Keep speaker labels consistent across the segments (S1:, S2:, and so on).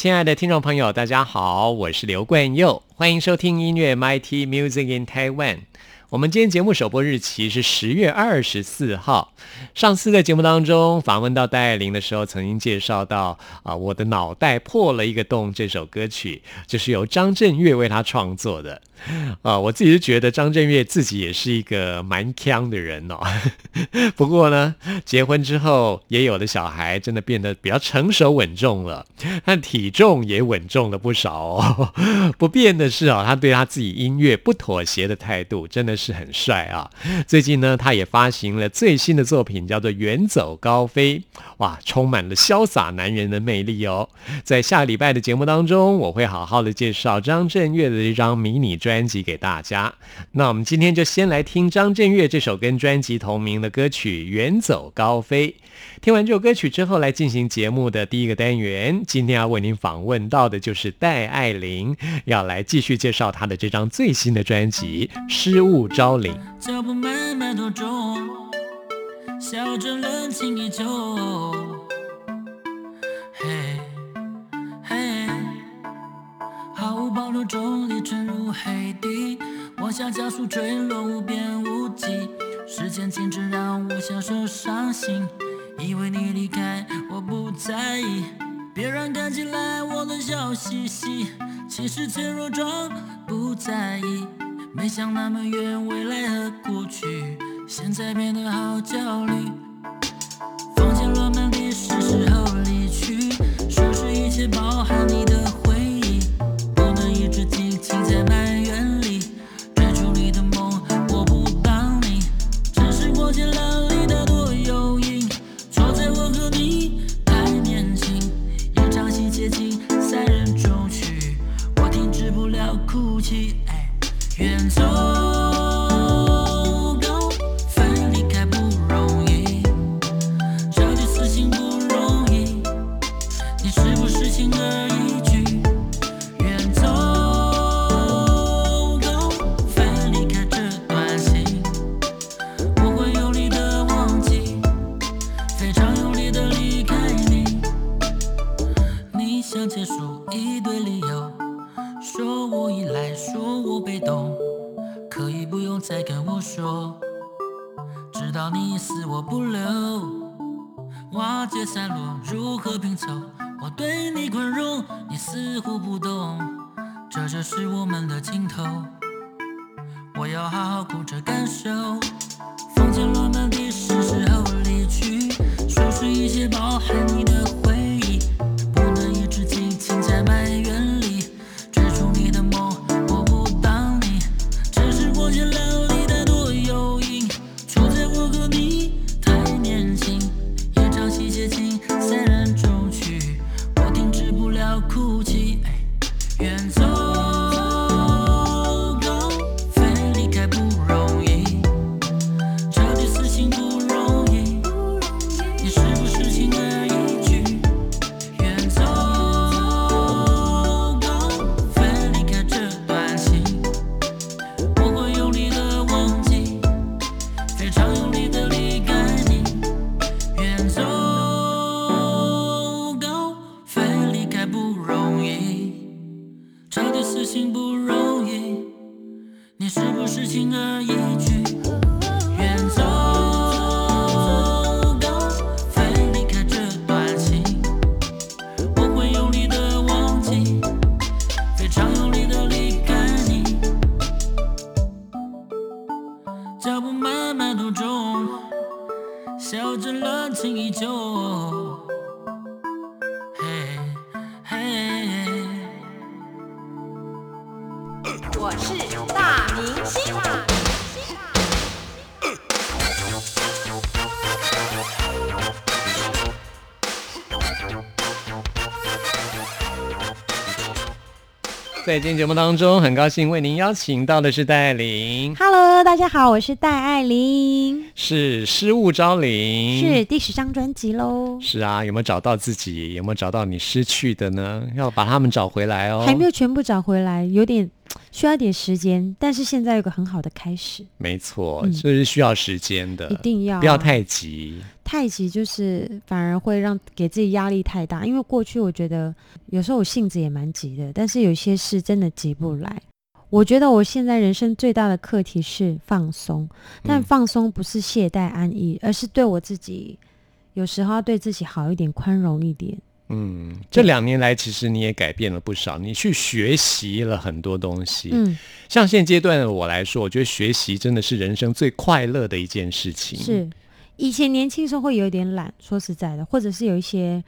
S1: 亲爱的听众朋友，大家好，我是刘冠佑，欢迎收听音乐 MIT Music in Taiwan。我们今天节目首播日期是十月二十四号。上次在节目当中访问到戴爱玲的时候，曾经介绍到啊，我的脑袋破了一个洞这首歌曲，就是由张震岳为他创作的。啊，我自己是觉得张震岳自己也是一个蛮强的人哦。不过呢，结婚之后也有的小孩真的变得比较成熟稳重了，但体重也稳重了不少哦。不变的是啊，他对他自己音乐不妥协的态度真的是很帅啊。最近呢，他也发行了最新的作品，叫做《远走高飞》，哇，充满了潇洒男人的魅力哦。在下礼拜的节目当中，我会好好的介绍张震岳的这张迷你专。专辑给大家，那我们今天就先来听张震岳这首跟专辑同名的歌曲《远走高飞》。听完这首歌曲之后，来进行节目的第一个单元。今天要为您访问到的就是戴爱玲，要来继续介绍她的这张最新的专辑《失物招领》。
S2: 脚步慢慢多重，笑着冷清依旧。嘿。毫无保留中立沉入黑底，往下加速坠落无边无际。时间静止让我享受伤心，以为你离开我不在意，别人看起来我能笑嘻嘻，其实脆弱装不在意。没想那么远，未来和过去，现在变得好焦虑。房间落满地，是时候离去，收拾一切，包含你的。
S3: 我
S1: 今天节目当中，很高兴为您邀请到的是戴爱玲
S4: ，Hello，大家好，我是戴爱玲，
S1: 是失物招领，
S4: 是第十张专辑喽，
S1: 是啊，有没有找到自己？有没有找到你失去的呢？要把他们找回来哦。
S4: 还没有全部找回来，有点需要点时间，但是现在有个很好的开始，
S1: 没错，
S4: 嗯
S1: 这是需要时间的，
S4: 一定要啊
S1: 不要太急。
S4: 太极就是反而会让给自己压力太大，因为过去我觉得有时候我性子也蛮急的，但是有些事真的急不来。我觉得我现在人生最大的课题是放松，但
S1: 嗯
S4: 放松不是懈怠安逸，而是对我自己有时候要对自己好一点，宽容一点。
S1: 嗯，这两年来，其实你也改变了不少，你去学习了很多东西。
S4: 嗯，
S1: 像现阶段的我来说，我觉得学习真的是人生最快乐的一件事情。
S4: 是，以前年轻时候会有点懒，说实在的，或者是有一些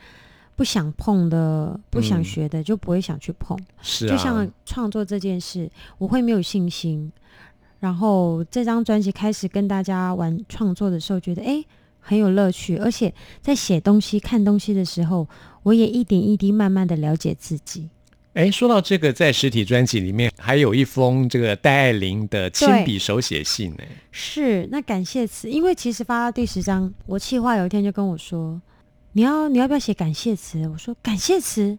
S4: 不想碰的、不想
S1: 嗯
S4: 学的，就不会想去碰。
S1: 是啊，
S4: 就像创作这件事，我会没有信心。然后这张专辑开始跟大家玩创作的时候，觉得诶很有乐趣，而且在写东西、看东西的时候，我也一点一滴慢慢的了解自己。
S1: 哎，说到这个，在实体专辑里面还有一封这个戴爱玲的亲笔手写信呢。
S4: 是，那感谢词，因为其实发到第十章，我企划有一天就跟我说，你要你要不要写感谢词？我说感谢词，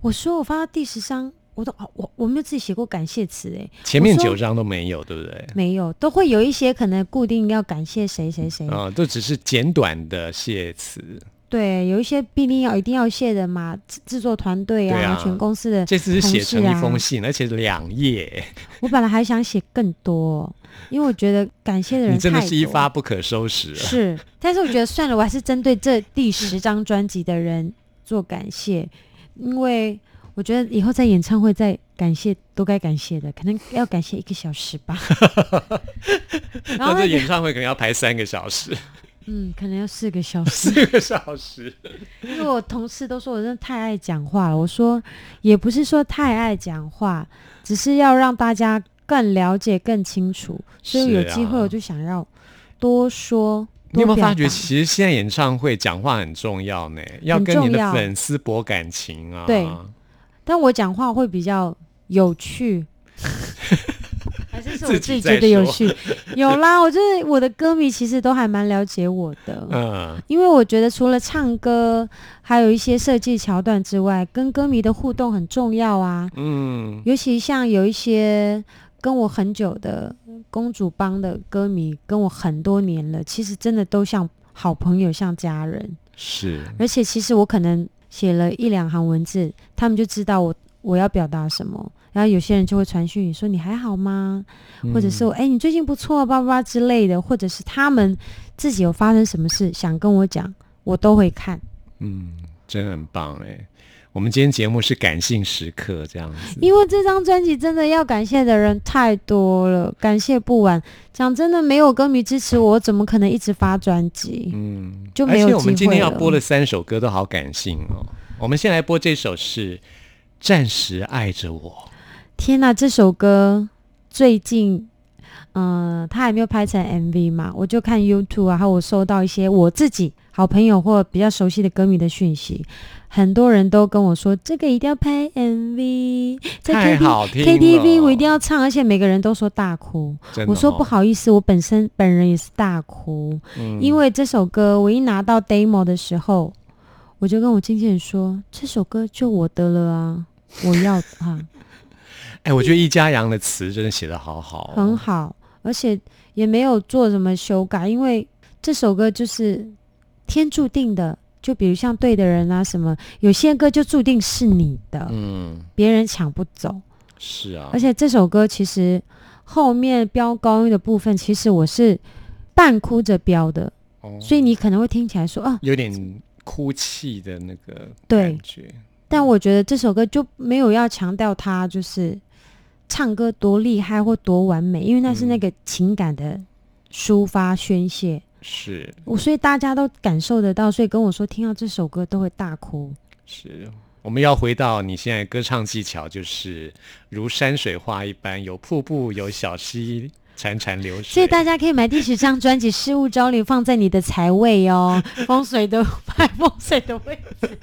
S4: 我说我发到第十章，我都哦我我没有自己写过感谢词哎，
S1: 前面九章都没有，对不对？
S4: 没有，都会有一些可能固定要感谢谁谁谁，
S1: 啊、都只是简短的谢词。
S4: 对，有一些必定要一定要谢的嘛，制制作团队啊，
S1: 啊
S4: 全公司的。
S1: 这次是写成一封信，而且两页，
S4: 我本来还想写更多，因为我觉得感谢的人
S1: 你真的是一
S4: 多
S1: 发不可收拾了。
S4: 是，但是我觉得算了，我还是针对这第十张专辑的人做感谢，因为我觉得以后在演唱会再感谢都该感谢的，可能要感谢一个小时吧。然后
S1: 那这演唱会可能要排三个小时，
S4: 嗯，可能要四个小时。
S1: 四个小时。
S4: 因为我同事都说我真的太爱讲话了，我说也不是说太爱讲话，只是要让大家更了解、更清楚，所以有机会
S1: 啊
S4: 我就想要多说。
S1: 你有没有发觉，其实现在演唱会讲话很重要呢？要跟你的粉丝博感情啊。
S4: 对但我讲话会比较有趣，还是是我
S1: 自己在
S4: 自己觉得有趣？有啦，我觉得我的歌迷其实都还蛮了解我的，
S1: 嗯，
S4: 因为我觉得除了唱歌，还有一些设计桥段之外，跟歌迷的互动很重要啊。
S1: 嗯，
S4: 尤其像有一些跟我很久的公主帮的歌迷，跟我很多年了，其实真的都像好朋友，像家人。
S1: 是，
S4: 而且其实我可能写了一两行文字，他们就知道我我要表达什么。然后有些人就会传讯你说你还好吗？或者是我哎、你最近不错啊，叭叭叭之类的，或者是他们自己有发生什么事想跟我讲，我都会看。
S1: 嗯，真的很棒哎。我们今天节目是感性时刻，这样子。
S4: 因为这张专辑真的要感谢的人太多了，感谢不完。讲真的，没有歌迷支持我，我怎么可能一直发专辑？
S1: 嗯，
S4: 就没有
S1: 而且我们今天要播的三首歌都好感性哦。我们先来播这首是《暂时爱着我》。
S4: 天呐，这首歌最近，嗯、他还没有拍成 MV 嘛？我就看 YouTube 啊，还有我收到一些我自己好朋友或比较熟悉的歌迷的讯息，很多人都跟我说这个一定要拍 MV，在
S1: 太
S4: KTV
S1: 好听了
S4: KTV 我一定要唱，而且每个人都说大哭。
S1: 哦
S4: 我说不，好意思，我本身本人也是大哭，
S1: 嗯
S4: 因为这首歌我一拿到 demo 的时候，我就跟我经纪人说，这首歌就我的了啊，我要它。
S1: 哎，我觉得易家扬的词真的写的好好、哦，
S4: 很好，而且也没有做什么修改，因为这首歌就是天注定的。就比如像对的人啊什么，有些歌就注定是你的，
S1: 嗯，
S4: 别人抢不走。
S1: 是啊，
S4: 而且这首歌其实后面飙高音的部分，其实我是半哭着飙的，
S1: 哦
S4: 所以你可能会听起来说啊，
S1: 有点哭泣的那个
S4: 对
S1: 感觉。
S4: 但我觉得这首歌就没有要强调它就是唱歌多厉害或多完美，因为那是那个情感的抒发宣泄。
S1: 是
S4: 我所以大家都感受得到，所以跟我说听到这首歌都会大哭。
S1: 是，我们要回到你现在歌唱技巧，就是如山水画一般，有瀑布，有小溪。潺潺流水，
S4: 所以大家可以买第十张专辑《事物招领》，放在你的财位哦，风水的摆风水的位置。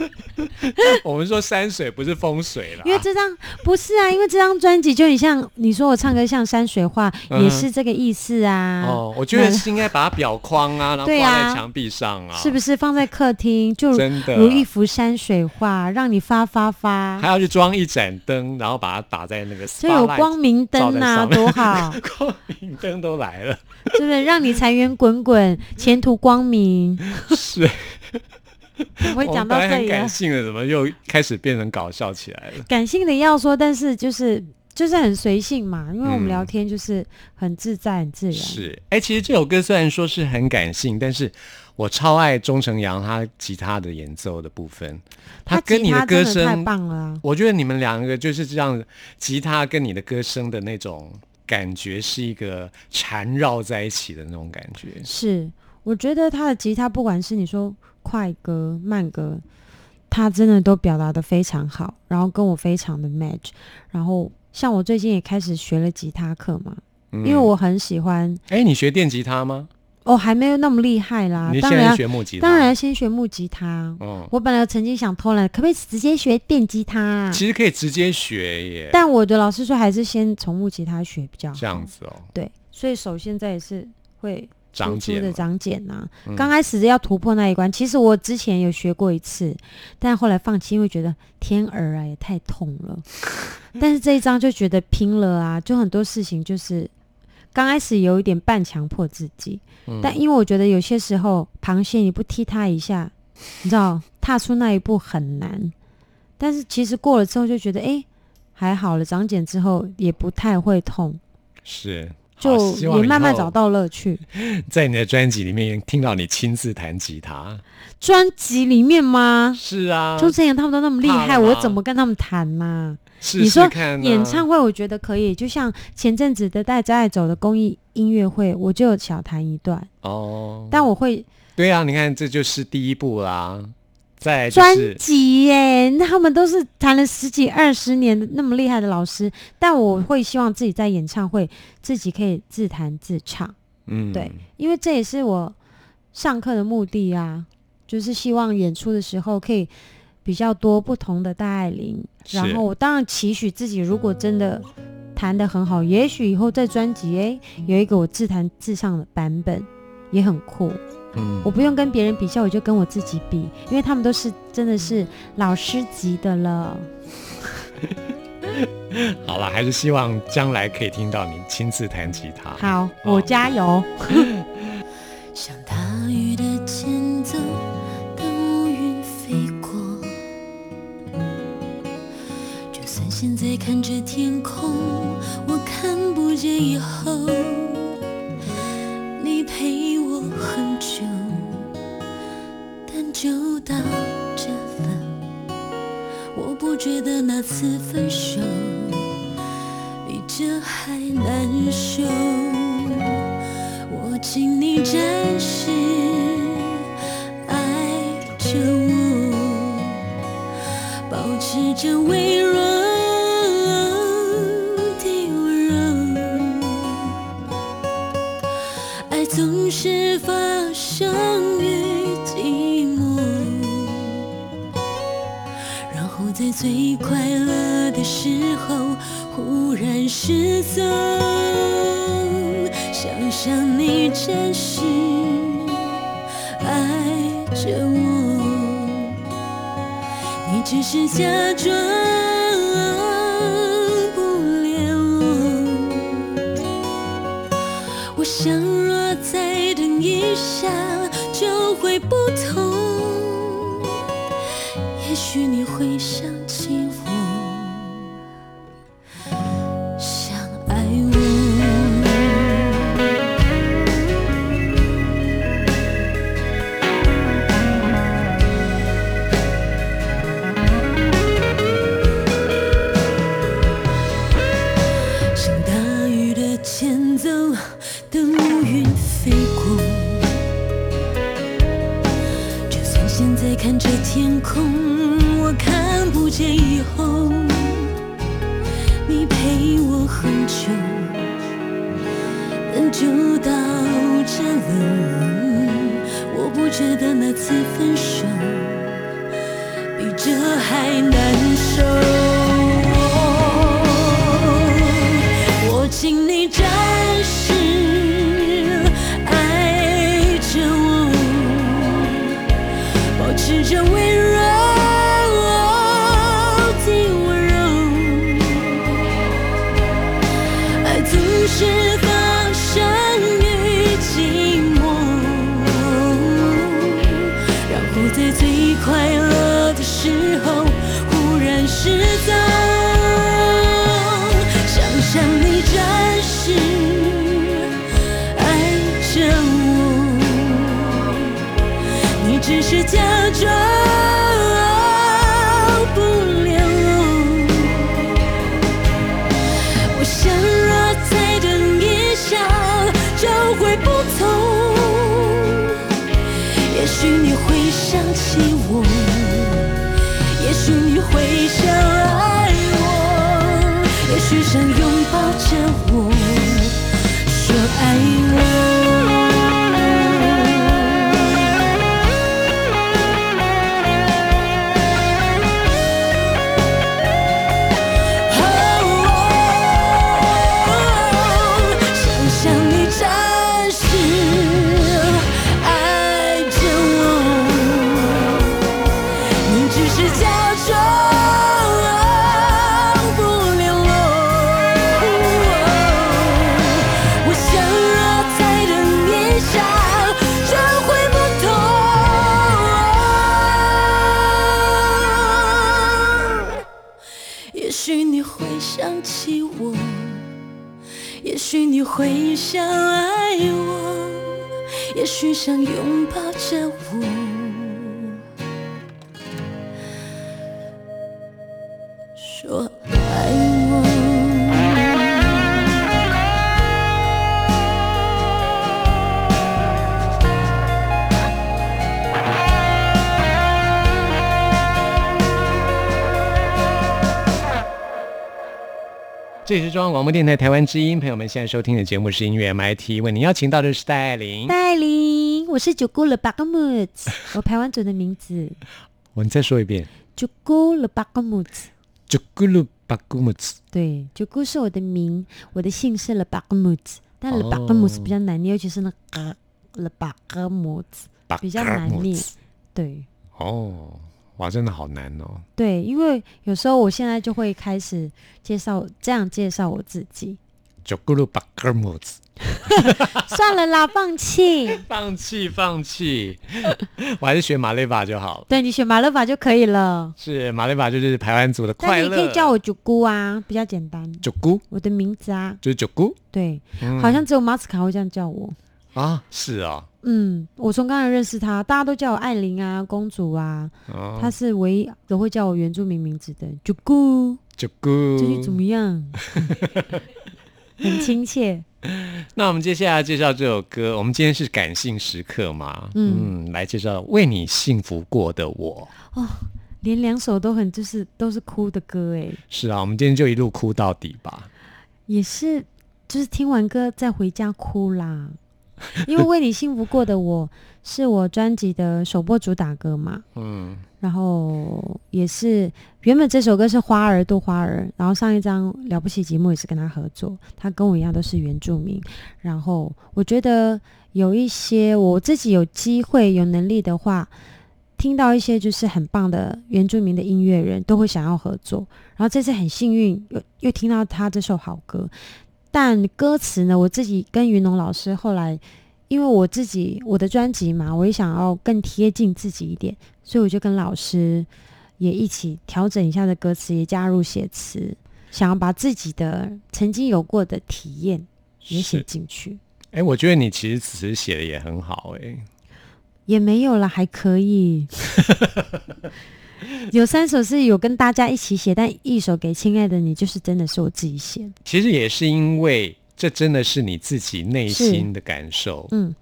S1: 我们说山水不是风水了，
S4: 因为这张不是啊，因为这张专辑就很像你说我唱歌像山水画，也是这个意思啊。
S1: 哦，我觉得是应该把它裱框啊，然后挂在墙壁上啊，
S4: 是不是放在客厅就
S1: 真的
S4: 如一幅山水画，让你发发发。
S1: 还要去装一盏灯，然后把它打在那个，
S4: 就有光明灯啊，多好。
S1: 灯都来了，
S4: 是不是让你财源滚滚，前途光明？
S1: 是。
S4: 我会讲到这里。
S1: 感性的怎么又开始变成搞笑起来了？
S4: 感性的要说，但是就是就是很随性嘛，因为我们聊天就是很自在、很自然。
S1: 是，哎，其实这首歌虽然说是很感性，但是我超爱钟成阳他吉他的演奏的部分。
S4: 他
S1: 跟你的歌声
S4: 太棒了。
S1: 我觉得你们两个就是这样，吉他跟你的歌声的那种。感觉是一个缠绕在一起的那种感觉。
S4: 是，我觉得他的吉他，不管是你说快歌、慢歌，他真的都表达的非常好，然后跟我非常的 match。然后像我最近也开始学了吉他课嘛，因为我很喜欢。
S1: 哎，你学电吉他吗？
S4: 哦，还没有那么厉害啦。
S1: 你现在学木吉
S4: 他？当然先学木吉他。哦，我本来曾经想偷懒，可不可以直接学电吉他？
S1: 啊其实可以直接学耶。
S4: 但我的老师说，还是先从木吉他学比较好。
S1: 这样子哦。
S4: 对，所以手现在也是会
S1: 长茧
S4: 的长茧呐。刚开始要突破那一关，其实我之前有学过一次，但后来放弃，因为觉得天耳啊也太痛了。但是这一张就觉得拼了啊，就很多事情就是。刚开始有一点半强迫自己，但因为我觉得有些时候螃蟹你不踢它一下，你知道踏出那一步很难。但是其实过了之后就觉得，哎，还好了，长茧之后也不太会痛，
S1: 是，
S4: 就也慢慢找到乐趣。
S1: 在你的专辑里面听到你亲自弹吉他，
S4: 专辑里面吗？
S1: 是啊，
S4: 周震阳他们都那么厉害，我怎么跟他们弹呢？
S1: 你
S4: 说演唱会，我觉得可以，就像前阵子的带着爱走的公益音乐会，我就小弹一段哦。但我会，
S1: 对啊，你看这就是第一步啦，在
S4: 专辑耶，那他们都是弹了十几二十年的那么厉害的老师，但我会希望自己在演唱会自己可以自弹自唱，嗯，对，因为这也是我上课的目的啊，就是希望演出的时候可以。比较多不同的戴爱玲，然后我当然期许自己，如果真的弹得很好，也许以后在专辑哎有一个我自弹自唱的版本，也很酷。嗯，我不用跟别人比较，我就跟我自己比，因为他们都是真的是老师级的了。
S1: 好了，还是希望将来可以听到你亲自弹吉他。
S4: 好，我加油。
S5: 像大雨的现在看着天空，我看不见以后。你陪我很久，但就到这份，我不觉得那次分手比这还难受。我请你暂时爱着我，保持着微弱。最快乐的时候忽然失踪。想想你真是爱着我，你只是假装不联络。我想若再等一。下就会不同，也许你会想快乐的时候忽然失踪。想象你暂时爱着我。你只是假装也许你会想爱我，也许想拥抱着我，说爱我。许你会想爱我，也许想拥抱着我，
S1: 这里是中央广播电台台湾之音，朋友们现在收听的节目是音乐 MIT，为您邀请到的是戴爱玲。
S4: 戴爱玲，我是九姑了巴格木子，我台湾族的名字，
S1: 我你再说一遍，
S4: 九姑了巴格木子。
S1: 九姑了巴咕木子。
S4: 对，九姑是我的名，我的姓是了巴格木子，但了巴格木子比较难念，尤其是那个了巴格木子比较难念。对
S1: 哦，哇，真的好难哦。
S4: 对，因为有时候我现在就会开始介绍这样介绍我自己。
S1: 噜巴咕木兹。
S4: 算了啦，放弃。
S1: 放弃，放弃，我还是学马雷法就好了。
S4: 对你选马勒法就可以了。
S1: 是马雷法就是排湾族的快乐。
S4: 但你可以叫我九姑啊，比较简单。
S1: 九姑，
S4: 我的名字啊，
S1: 就是九姑
S4: 对，
S1: 嗯
S4: 好像只有马斯卡会这样叫我。
S1: 啊，是啊，
S4: 嗯，我从刚才认识他，大家都叫我艾琳啊、公主啊，
S1: 哦，
S4: 他是唯一都会叫我原住民名字的。九姑，
S1: 九姑。
S4: 最近怎么样？很亲切。
S1: 那我们接下来介绍这首歌，我们今天是感性时刻嘛，
S4: 嗯
S1: 嗯，来介绍为你幸福过的我。
S4: 哦连两首都很就是都是哭的歌哎，
S1: 是啊，我们今天就一路哭到底吧。
S4: 也是就是听完歌再回家哭啦。因为为你幸福过的我是我专辑的首播主打歌嘛，
S1: 嗯，
S4: 然后也是原本这首歌是花儿杜花儿，然后上一张了不起节目也是跟他合作，他跟我一样都是原住民，然后我觉得有一些我自己有机会有能力的话，听到一些就是很棒的原住民的音乐人都会想要合作，然后这次很幸运又又听到他这首好歌，但歌词呢，我自己跟云龙老师后来。因为我自己我的专辑嘛，我也想要更贴近自己一点，所以我就跟老师也一起调整一下的歌词，也加入写词，想要把自己的曾经有过的体验也写进去。
S1: 哎，我觉得你其实词写的也很好，哎，
S4: 也没有了，还可以。有三首是有跟大家一起写，但一首给亲爱的你，就是真的是我自己写的。
S1: 其实也是因为这真的是你自己内心的感受，
S4: 嗯，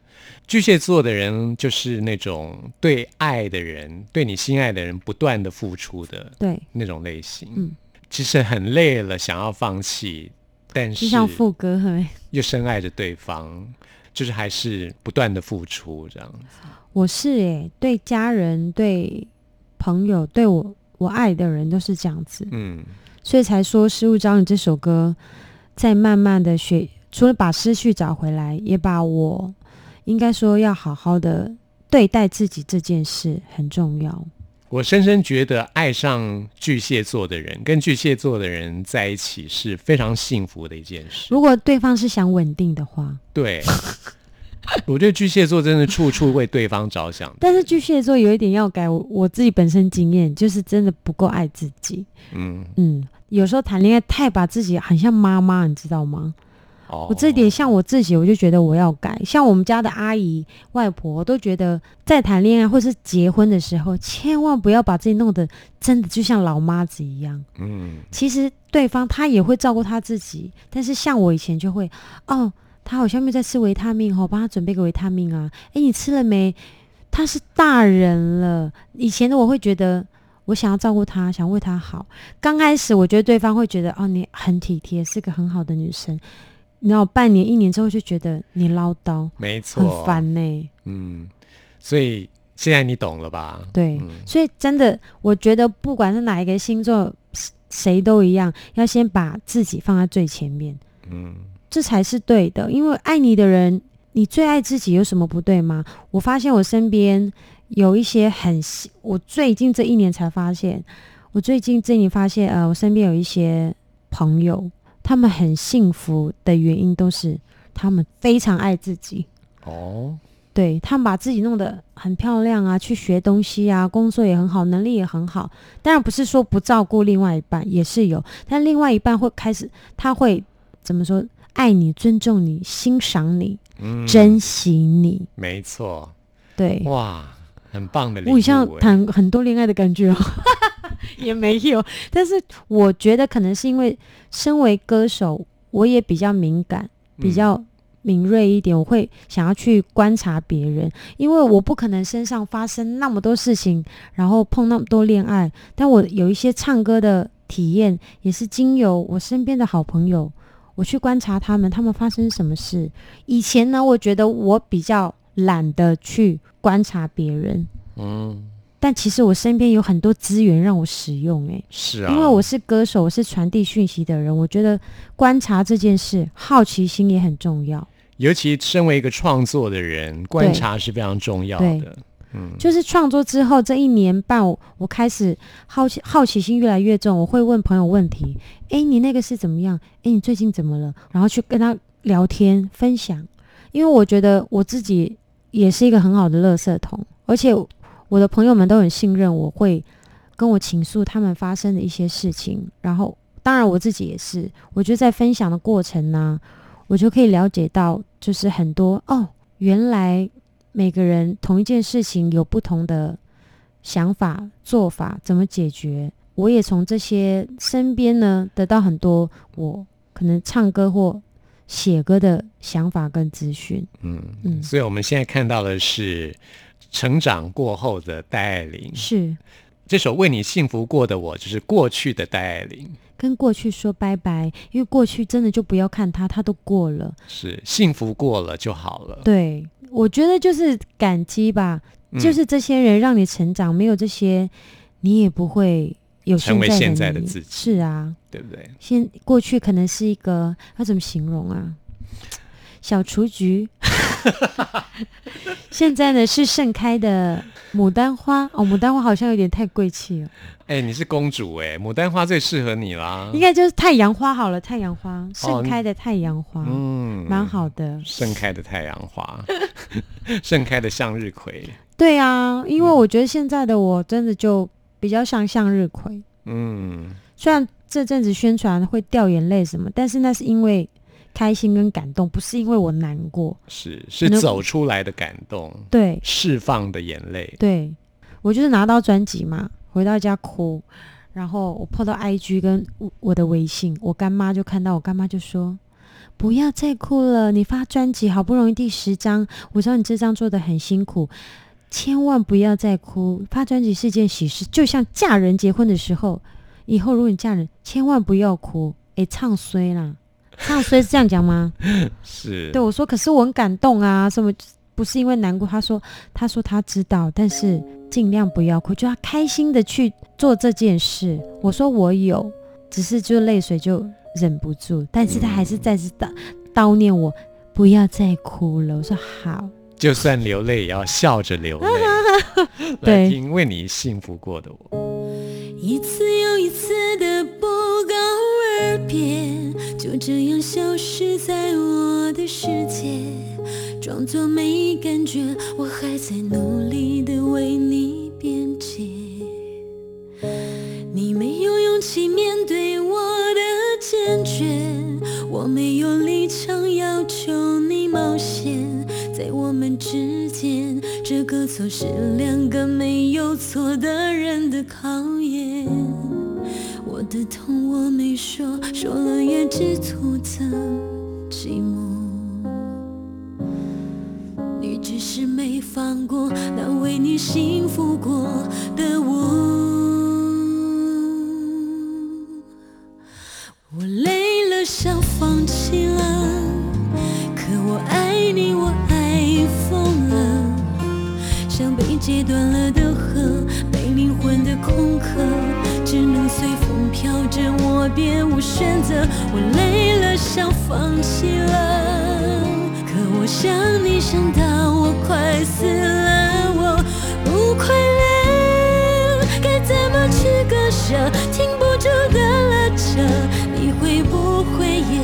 S1: 巨蟹座的人就是那种对爱的人，对你心爱的人不断的付出的
S4: 对，
S1: 那种类型。
S4: 嗯，
S1: 其实很累了，想要放弃，但
S4: 是就像副歌很。
S1: 又深爱着对方，就是还是不断的付出这样子。
S4: 我是诶、对家人、对朋友、对我我爱的人都是这样子，
S1: 嗯，
S4: 所以才说《失物找你》这首歌，在慢慢的学，除了把失去找回来，也把我应该说要好好的对待自己这件事很重要。
S1: 我深深觉得爱上巨蟹座的人，跟巨蟹座的人在一起是非常幸福的一件事。
S4: 如果对方是想稳定的话，
S1: 对，我觉得巨蟹座真的处处为对方着想。
S4: 但是巨蟹座有一点要改，我我自己本身经验就是真的不够爱自己。
S1: 嗯，
S4: 嗯，有时候谈恋爱太把自己很像妈妈，你知道吗？
S1: 哦，
S4: 我这点像我自己，我就觉得我要改。像我们家的阿姨、外婆都觉得，在谈恋爱或是结婚的时候，千万不要把自己弄得真的就像老妈子一样。
S1: 嗯，
S4: 其实对方他也会照顾他自己，但是像我以前就会，哦，他好像没有在吃维他命哦，帮他准备个维他命啊。诶，你吃了没？他是大人了。以前的我会觉得，我想要照顾他，想为他好。刚开始我觉得对方会觉得，哦，你很体贴，是个很好的女生。然后半年、一年之后就觉得你唠叨，
S1: 没错，
S4: 很烦呢、
S1: 嗯，所以现在你懂了吧？
S4: 对，
S1: 嗯
S4: 所以真的，我觉得不管是哪一个星座，谁谁都一样，要先把自己放在最前面。
S1: 嗯，
S4: 这才是对的。因为爱你的人，你最爱自己，有什么不对吗？我发现我身边有一些很细，我最近这一年才发现，我最近这一年发现，呃，我身边有一些朋友，他们很幸福的原因都是他们非常爱自己。
S1: 哦，
S4: 对他们把自己弄得很漂亮啊，去学东西啊，工作也很好，能力也很好。当然不是说不照顾另外一半，也是有，但另外一半会开始，他会怎么说？爱你、尊重你、欣赏你、
S1: 嗯，
S4: 珍惜你。
S1: 没错，
S4: 对，
S1: 哇，很棒的礼物、
S4: 我像
S1: 欸
S4: 谈很多恋爱的感觉哦，也没有。但是我觉得可能是因为身为歌手，我也比较敏感，比较敏锐一点，我会想要去观察别人，因为我不可能身上发生那么多事情，然后碰那么多恋爱。但我有一些唱歌的体验，也是经由我身边的好朋友，我去观察他们，他们发生什么事。以前呢，我觉得我比较懒得去观察别人。
S1: 嗯，
S4: 但其实我身边有很多资源让我使用、欸，
S1: 是啊，
S4: 因为我是歌手，我是传递讯息的人，我觉得观察这件事，好奇心也很重要。
S1: 尤其身为一个创作的人，观察是非常重要
S4: 对
S1: 的。
S4: 就是创作之后这一年半，我开始好奇好奇心越来越重，我会问朋友问题，诶，你那个是怎么样？诶，你最近怎么了？然后去跟他聊天分享，因为我觉得我自己也是一个很好的垃圾桶，而且我的朋友们都很信任我，会跟我倾诉他们发生的一些事情，然后当然我自己也是，我觉得在分享的过程呢、我就可以了解到，就是很多哦，原来每个人同一件事情有不同的想法、做法，怎么解决？我也从这些身边呢得到很多我可能唱歌或写歌的想法跟资讯。
S1: 嗯
S4: 嗯
S1: 所以我们现在看到的是成长过后的戴爱玲。
S4: 是
S1: 这首《为你幸福过的我》就是过去的戴爱玲，
S4: 跟过去说拜拜，因为过去真的就不要看它，它都过了。
S1: 是幸福过了就好了。
S4: 对，我觉得就是感激吧，
S1: 嗯
S4: 就是这些人让你成长，没有这些，你也不会有
S1: 成为现在的
S4: 你
S1: 自己
S4: 是啊，
S1: 对不对？
S4: 现过去可能是一个要怎么形容啊？小雏菊，现在呢是盛开的牡丹花。哦，牡丹花好像有点太贵气了，
S1: 哎，你是公主哎，牡丹花最适合你啦。
S4: 应该就是太阳花好了，太阳花盛开的太阳花，
S1: 哦嗯。
S4: 蛮好的。
S1: 盛开的太阳花，盛开的向日葵。
S4: 对啊，因
S1: 嗯。
S4: 为我觉得现在的我真的就比较像向日葵，
S1: 嗯，
S4: 虽然这阵子宣传会掉眼泪什么，但是那是因为开心跟感动，不是因为我难过。
S1: 是是走出来的感动，
S4: 对
S1: 释放的眼泪。
S4: 对，我就是拿到专辑嘛，回到家哭，然后我碰到 IG 跟我我的微信，我干妈就看到，我干妈就说：“不要再哭了，你发专辑好不容易第十张，我知道你这张做的很辛苦，千万不要再哭。发专辑是件喜事，就像嫁人结婚的时候，以后如果你嫁人，千万不要哭。诶，唱衰啦，唱衰是这样讲吗？
S1: 是
S4: 对我说，可是我很感动啊，什么不是因为难过？他说，他说他知道，但是尽量不要哭，就要开心的去做这件事。我说我有，只是就泪水就忍不住，但是他还是再次叨叨念我不要再哭了。我说好，
S1: 就算流泪也要笑着流泪。来
S4: 对
S1: 因为你幸福过的我。
S5: 一次别，就这样消失在我的世界，装作没感觉，我还在努力的为你辩解。你没有勇气面对我的坚决，我没有立场要求你冒险，在我们之间，这个错是两个没有错的人的考验。我的痛我没说，说了也只徒增寂寞。你只是没放过那为你幸福过的我。我累了，想放弃了，可我爱你，我爱疯了，像被截断了的河，被灵魂的空壳，只能随风飘着，我别无选择。我累了，想放弃了，可我想你想到我快死了，我不快乐，该怎么去割舍？停不住的拉扯，你会不会也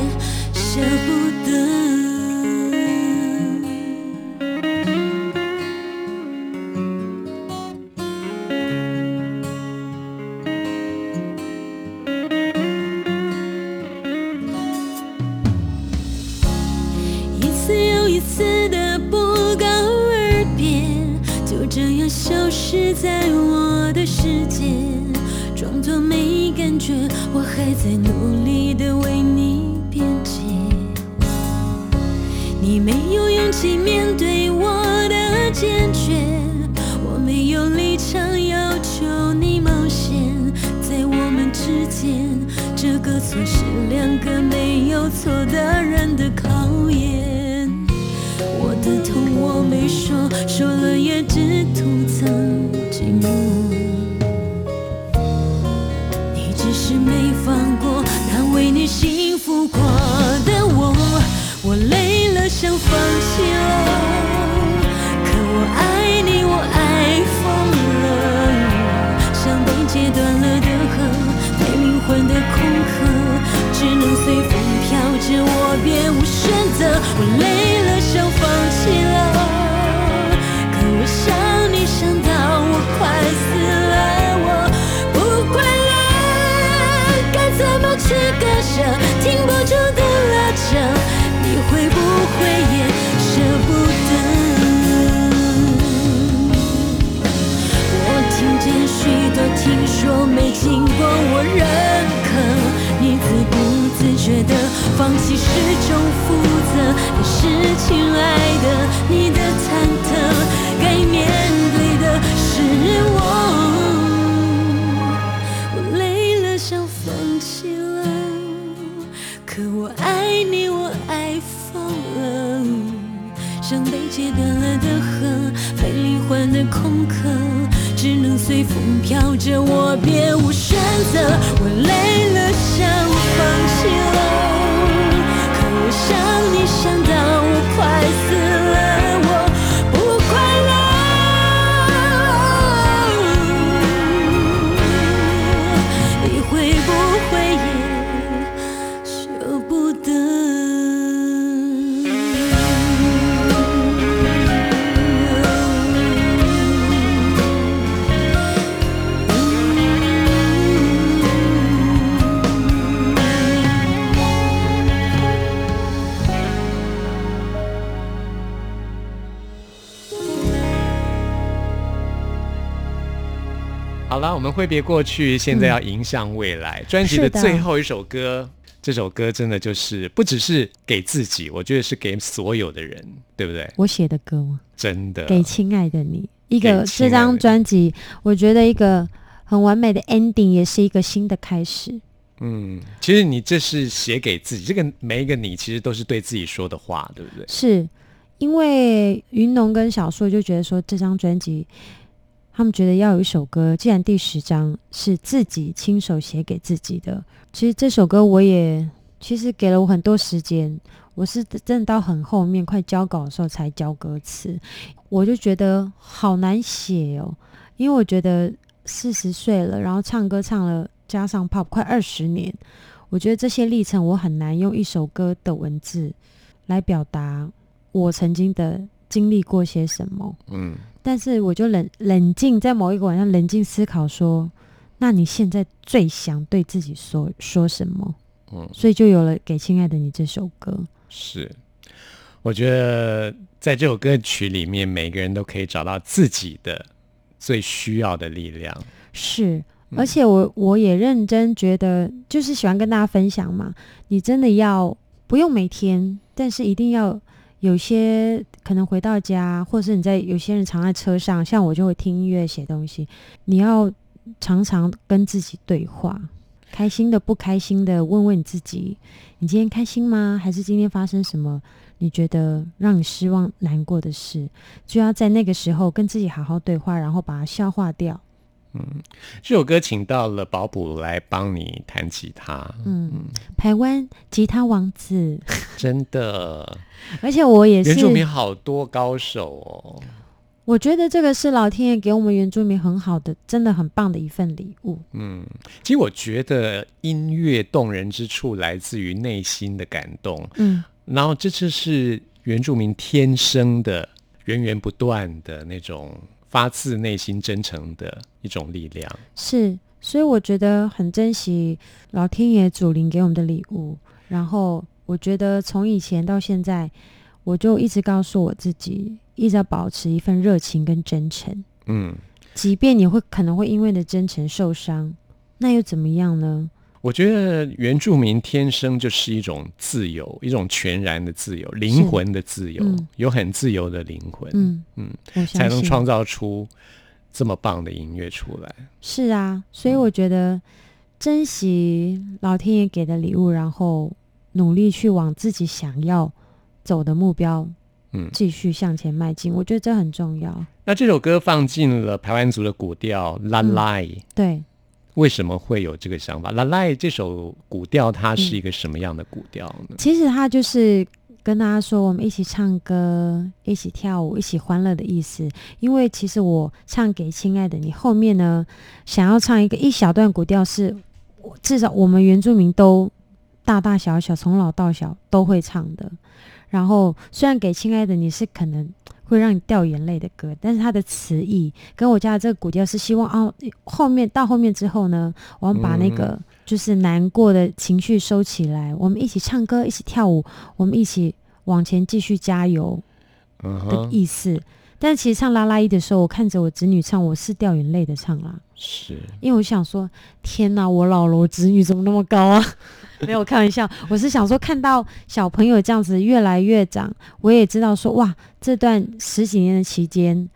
S5: 舍不着？停不住的拉扯，你会不会也舍不得？我听见许多听说没经过我认可，你自不自觉的放弃是种负责。但是亲爱的，你的忐忑，该面对的是。我切断了的河，非灵魂的空壳，只能随风飘着，我别无选择。我累
S1: 好了，我们挥别过去，现在要迎向未来。专辑的最后一首歌，这首歌真的就是不只是给自己，我觉得是给所有的人，对不对？
S4: 我写的歌吗？
S1: 真的，
S4: 给亲爱的你，一个这张专辑，我觉得一个很完美的 ending，也是一个新的开始。
S1: 嗯，其实你这是写给自己，这个每一个你其实都是对自己说的话，对不对？
S4: 是因为云龙跟小硕就觉得说这张专辑，他们觉得要有一首歌，既然第十张是自己亲手写给自己的，其实这首歌我也其实给了我很多时间，我是真的到很后面快交稿的时候才交歌词，我就觉得好难写哦，因为我觉得四十岁了，然后唱歌唱了加上 pop 快二十年，我觉得这些历程我很难用一首歌的文字来表达我曾经的经历过些什么。
S1: 嗯，
S4: 但是我就冷冷静，在某一个晚上冷静思考说，那你现在最想对自己说说什么？
S1: 嗯
S4: 所以就有了《给亲爱的你》这首歌。
S1: 是。我觉得在这首歌曲里面，每个人都可以找到自己的最需要的力量。
S4: 是，
S1: 嗯
S4: 而且我我也认真觉得，就是喜欢跟大家分享嘛。你真的要不用每天，但是一定要有些可能回到家，或者是你在有些人常在车上，像我就会听音乐写东西。你要常常跟自己对话，开心的、不开心的，问问你自己：你今天开心吗？还是今天发生什么？你觉得让你失望、难过的事，就要在那个时候跟自己好好对话，然后把它消化掉。
S1: 这首歌请到了保卜来帮你弹吉他，
S4: 嗯，台湾吉他王子，
S1: 真的，
S4: 而且我也是。
S1: 原，住民好多高手哦。
S4: 我觉得这个是老天爷给我们原住民很好的，真的很棒的一份礼物。
S1: 嗯，其实我觉得音乐动人之处来自于内心的感动，
S4: 嗯，
S1: 然后这次是原住民天生的源源不断的那种发自内心真诚的一种力量。
S4: 是，所以我觉得很珍惜老天爷祖灵给我们的礼物。然后我觉得从以前到现在，我就一直告诉我自己，一直要保持一份热情跟真诚。
S1: 嗯，
S4: 即便你会可能会因为你的真诚受伤，那又怎么样呢？
S1: 我觉得原住民天生就是一种自由，一种全然的自由，灵魂的自由，
S4: 嗯。
S1: 有很自由的灵魂，
S4: 嗯
S1: 嗯，才能创造出这么棒的音乐出来。
S4: 是啊，所以我觉得珍惜老天爷给的礼物，然后努力去往自己想要走的目标
S1: 嗯，
S4: 继续向前迈进，我觉得这很重要。
S1: 那这首歌放进了台湾族的古调拉
S4: 嗯。
S1: 赖、
S4: 对，
S1: 为什么会有这个想法？拉赖这首古调它是一个什么样的古调呢？
S4: 其实它就是跟大家说，我们一起唱歌，一起跳舞，一起欢乐的意思。因为其实我唱给亲爱的你，后面呢想要唱一个一小段古调是，我至少我们原住民都大大小小从老到小都会唱的。然后虽然给亲爱的你是可能会让你掉眼泪的歌，但是它的词意跟我家的这个古调是希望哦，后面到后面之后呢，我们把那个就是难过的情绪收起来，我们一起唱歌，一起跳舞，我们一起往前继续加油的意思。但其实唱拉拉一的时候，我看着我侄女唱，我是掉眼泪的唱啦，
S1: 是
S4: 因为我想说，天哪，我老了，我侄女怎么那么高啊？没有开玩笑，我是想说，看到小朋友这样子越来越长，我也知道说，哇，这段十几年的期间，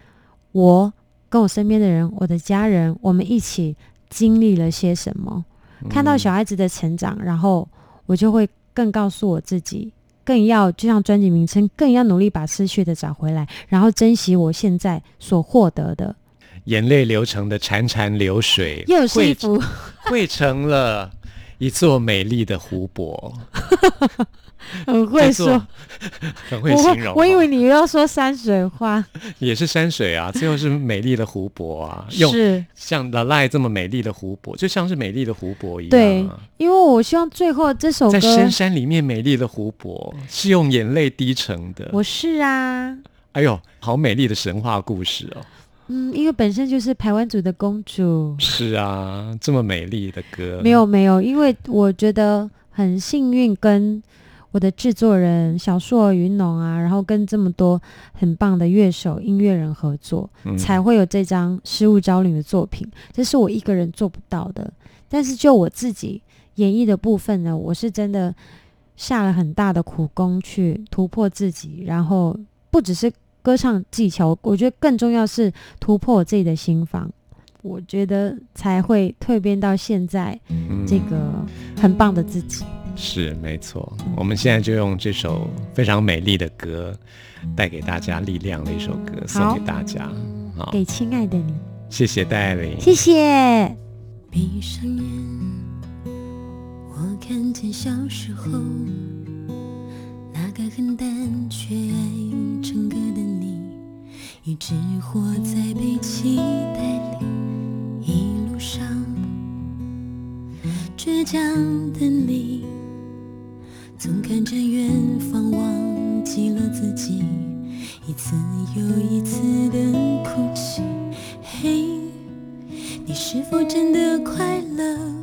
S4: 我跟我身边的人，我的家人，我们一起经历了些什么。看到小孩子的成长，然后我就会更告诉我自己，更要就像专辑名称，更要努力把失去的找回来，然后珍惜我现在所获得的。
S1: 眼泪流成的潺潺流水，
S4: 又是一
S1: 汇
S4: 幅
S1: 汇成了一座美丽的湖泊。
S4: 很会说，
S1: 很会形容哦。
S4: 我以为你又要说山水画，
S1: 也是山水啊，最后是美丽的湖泊啊，用
S4: 是
S1: 像拉赖这么美丽的湖泊，就像是美丽的湖泊一样、
S4: 对
S1: 啊。
S4: 因为我希望最后这首
S1: 在
S4: 歌，
S1: 深山里面美丽的湖泊是用眼泪滴成的。
S4: 我是啊，
S1: 哎呦，好美丽的神话故事哦！
S4: 嗯，因为本身就是台湾族的公主，
S1: 是啊，这么美丽的歌，
S4: 没有没有，因为我觉得很幸运，跟我的制作人小硕云农啊，然后跟这么多很棒的乐手、音乐人合作，
S1: 嗯
S4: 才会有这张失物招领的作品。这是我一个人做不到的，但是就我自己演绎的部分呢，我是真的下了很大的苦功去突破自己，然后不只是歌唱技巧，我觉得更重要是突破我自己的心房，我觉得才会蜕变到现在
S1: 嗯
S4: 这个很棒的自己。
S1: 是没错，我们现在就用这首非常美丽的歌，带给大家力量的一首歌，送给大家。好，
S4: 给亲爱的你，
S1: 谢谢戴爱玲，
S4: 谢谢。
S5: 闭上眼，我看见小时候那个很单却爱唱歌的你，一直活在被期待里，一路上倔强的你，总看着远方，忘记了自己，一次又一次的哭泣。嘿。你是否真的快乐？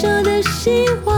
S5: 小的希望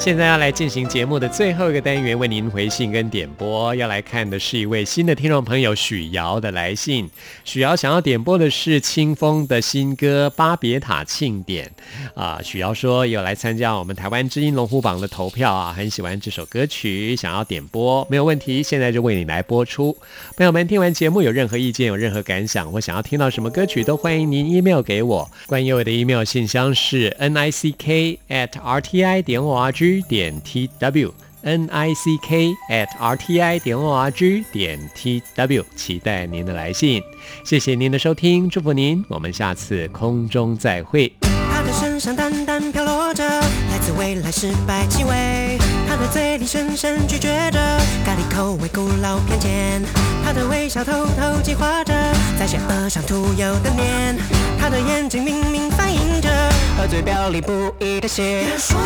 S1: 现在要来进行节目的最后一个单元，为您回信跟点播。要来看的是一位新的听众朋友许瑶的来信。许瑶想要点播的是清风的新歌《巴别塔庆典》啊。许瑶说有来参加我们台湾知音龙虎榜的投票啊，很喜欢这首歌曲，想要点播，没有问题，现在就为你来播出。朋友们听完节目有任何意见、有任何感想或想要听到什么歌曲，都欢迎您 email 给我。关于我的 email 信箱是 n i c k at r t i 点 o r g。点 t w n i c k at r t i 点 o r g 点 t w，期待您的来信。谢谢您的收听，祝福您，我们下次空中再会。
S6: 他的身上淡淡飘落着来自未来失败气味，他的嘴里深深咀嚼着咖喱口味古老偏见，他的微笑偷偷计划着在邪恶上涂油的脸，他的眼睛明明反映着喝醉表里不一的血。说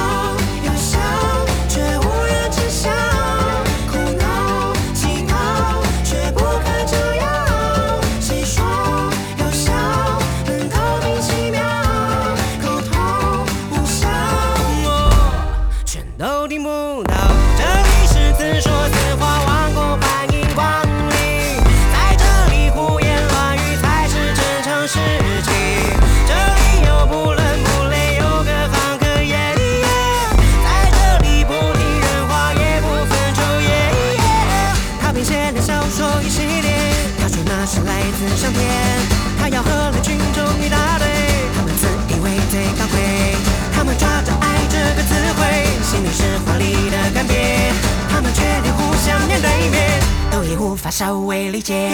S6: 有无法稍微理解。